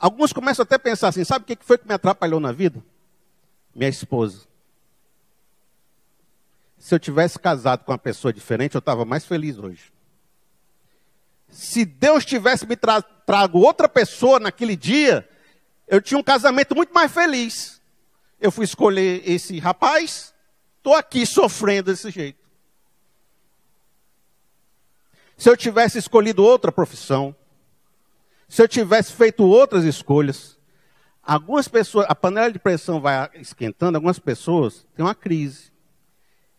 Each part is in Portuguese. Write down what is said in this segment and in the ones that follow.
Alguns começam até a pensar assim: sabe o que foi que me atrapalhou na vida? Minha esposa. Se eu tivesse casado com uma pessoa diferente, eu estava mais feliz hoje. Se Deus tivesse me tra trago outra pessoa naquele dia, eu tinha um casamento muito mais feliz. Eu fui escolher esse rapaz, estou aqui sofrendo desse jeito. Se eu tivesse escolhido outra profissão, se eu tivesse feito outras escolhas, algumas pessoas, a panela de pressão vai esquentando, algumas pessoas têm uma crise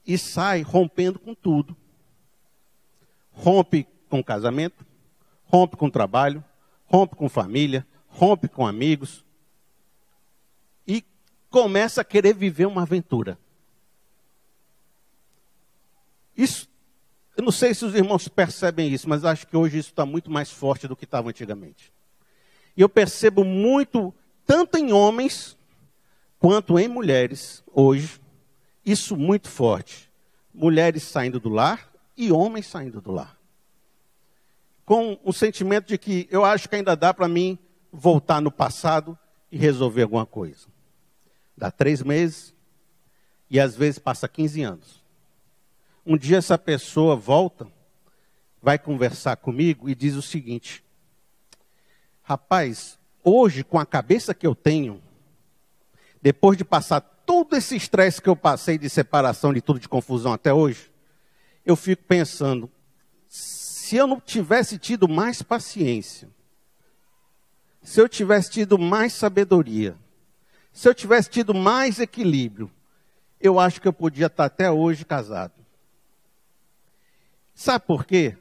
e sai rompendo com tudo. Rompe com casamento, rompe com trabalho, rompe com família, rompe com amigos e começa a querer viver uma aventura. Isso, eu não sei se os irmãos percebem isso, mas acho que hoje isso está muito mais forte do que estava antigamente. E eu percebo muito, tanto em homens quanto em mulheres, hoje, isso muito forte. Mulheres saindo do lar e homens saindo do lar. Com o sentimento de que eu acho que ainda dá para mim voltar no passado e resolver alguma coisa. Dá três meses e às vezes passa 15 anos. Um dia essa pessoa volta, vai conversar comigo e diz o seguinte: Rapaz, hoje com a cabeça que eu tenho, depois de passar todo esse estresse que eu passei de separação, de tudo de confusão até hoje, eu fico pensando, se eu não tivesse tido mais paciência, se eu tivesse tido mais sabedoria, se eu tivesse tido mais equilíbrio, eu acho que eu podia estar até hoje casado. Sabe por quê?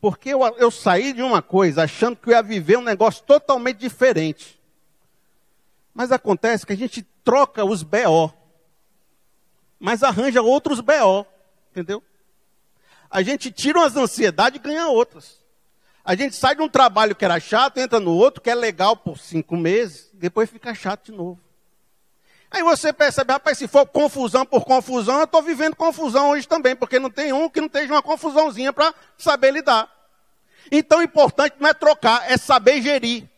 Porque eu, eu saí de uma coisa achando que eu ia viver um negócio totalmente diferente. Mas acontece que a gente troca os BO, mas arranja outros BO, entendeu? A gente tira umas ansiedades e ganha outras. A gente sai de um trabalho que era chato, entra no outro, que é legal por cinco meses, depois fica chato de novo. Aí você percebe, rapaz, se for confusão por confusão, eu estou vivendo confusão hoje também, porque não tem um que não esteja uma confusãozinha para saber lidar. Então o importante não é trocar, é saber gerir.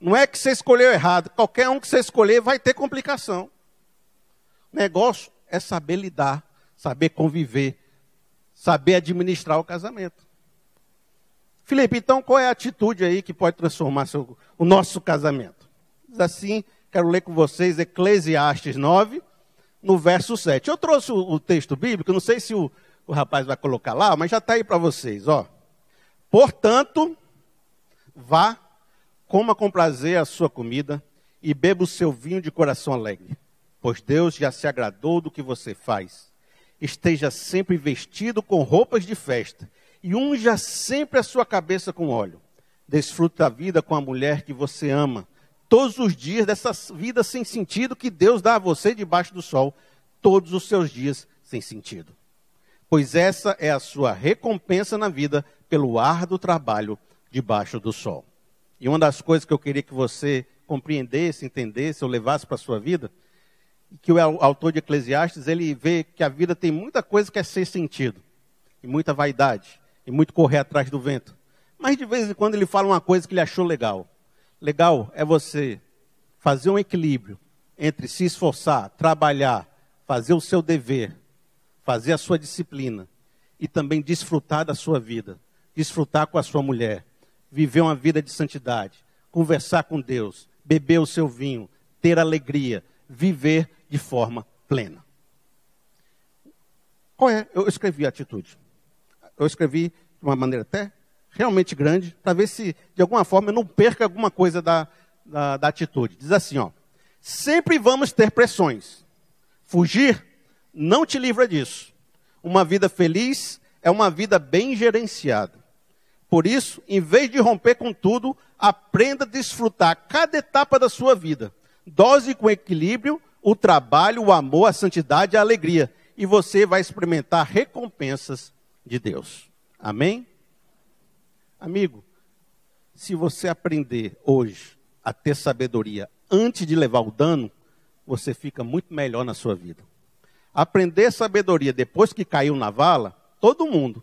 Não é que você escolheu errado. Qualquer um que você escolher vai ter complicação. O negócio é saber lidar, saber conviver, saber administrar o casamento. Felipe, então qual é a atitude aí que pode transformar seu, o nosso casamento? Diz assim, quero ler com vocês Eclesiastes 9, no verso 7. Eu trouxe o, texto bíblico, não sei se o, o rapaz vai colocar lá, mas já está aí para vocês, ó. Portanto, vá Coma com prazer a sua comida e beba o seu vinho de coração alegre, pois Deus já se agradou do que você faz. Esteja sempre vestido com roupas de festa e unja sempre a sua cabeça com óleo. Desfrute a vida com a mulher que você ama, todos os dias dessa vida sem sentido que Deus dá a você debaixo do sol, todos os seus dias sem sentido. Pois essa é a sua recompensa na vida pelo árduo trabalho debaixo do sol. E uma das coisas que eu queria que você compreendesse, entendesse ou levasse para a sua vida, que o autor de Eclesiastes, ele vê que a vida tem muita coisa que é sem sentido, e muita vaidade, e muito correr atrás do vento. Mas de vez em quando ele fala uma coisa que ele achou legal. Legal é você fazer um equilíbrio entre se esforçar, trabalhar, fazer o seu dever, fazer a sua disciplina e também desfrutar da sua vida, desfrutar com a sua mulher, viver uma vida de santidade, conversar com Deus, beber o seu vinho, ter alegria, viver de forma plena. Qual é? Eu escrevi a atitude. Eu escrevi de uma maneira até realmente grande, para ver se de alguma forma eu não perca alguma coisa da, da, da atitude. Diz assim, ó. Sempre vamos ter pressões. Fugir não te livra disso. Uma vida feliz é uma vida bem gerenciada. Por isso, em vez de romper com tudo, aprenda a desfrutar cada etapa da sua vida. Dose com equilíbrio o trabalho, o amor, a santidade a alegria. E você vai experimentar recompensas de Deus. Amém? Amigo, se você aprender hoje a ter sabedoria antes de levar o dano, você fica muito melhor na sua vida. Aprender sabedoria depois que caiu na vala, todo mundo.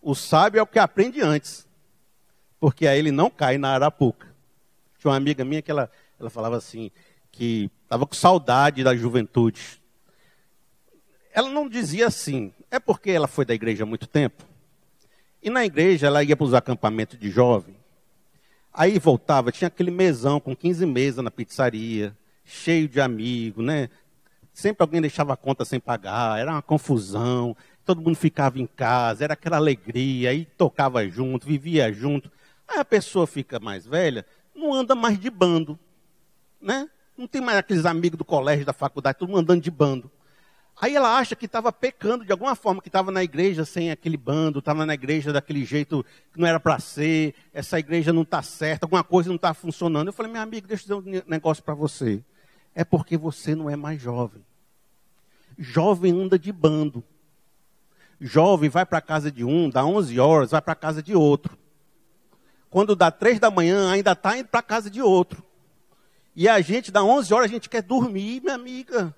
O sábio é o que aprende antes. porque aí ele não cai na arapuca. Tinha uma amiga minha que ela, ela falava assim, que estava com saudade da juventude. Ela não dizia assim, é porque ela foi da igreja há muito tempo. E na igreja ela ia para os acampamentos de jovem. Aí voltava, tinha aquele mesão com 15 mesas na pizzaria, cheio de amigos, né? Sempre alguém deixava a conta sem pagar, era uma confusão, todo mundo ficava em casa, era aquela alegria, aí tocava junto, vivia junto. Aí a pessoa fica mais velha, não anda mais de bando, né? Não tem mais aqueles amigos do colégio, da faculdade, todo mundo andando de bando. Aí ela acha que estava pecando de alguma forma, que estava na igreja sem aquele bando, estava na igreja daquele jeito que não era para ser, essa igreja não está certa, alguma coisa não está funcionando. Eu falei, minha amiga, deixa eu dizer um negócio para você. É porque você não é mais jovem. Jovem anda de bando. Jovem vai para a casa de um, dá 11 horas, vai para a casa de outro. Quando dá três da manhã, ainda está indo para a casa de outro. E a gente, dá 11 horas, a gente quer dormir, minha amiga.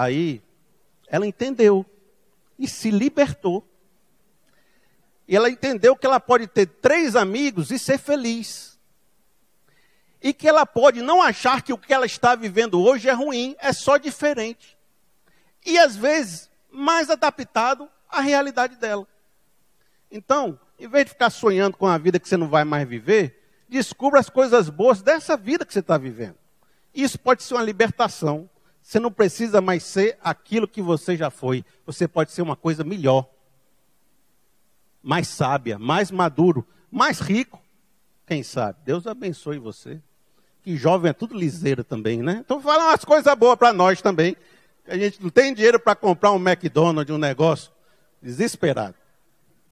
Aí, ela entendeu e se libertou. E ela entendeu que ela pode ter três amigos e ser feliz. E que ela pode não achar que o que ela está vivendo hoje é ruim, é só diferente. E às vezes, mais adaptado à realidade dela. Então, em vez de ficar sonhando com a vida que você não vai mais viver, descubra as coisas boas dessa vida que você está vivendo. Isso pode ser uma libertação você não precisa mais ser aquilo que você já foi. Você pode ser uma coisa melhor, mais sábia, mais maduro, mais rico. Quem sabe? Deus abençoe você. Que jovem é tudo liseiro também, né? Então fala umas coisas boas para nós também. A gente não tem dinheiro para comprar um McDonald's, um negócio. Desesperado.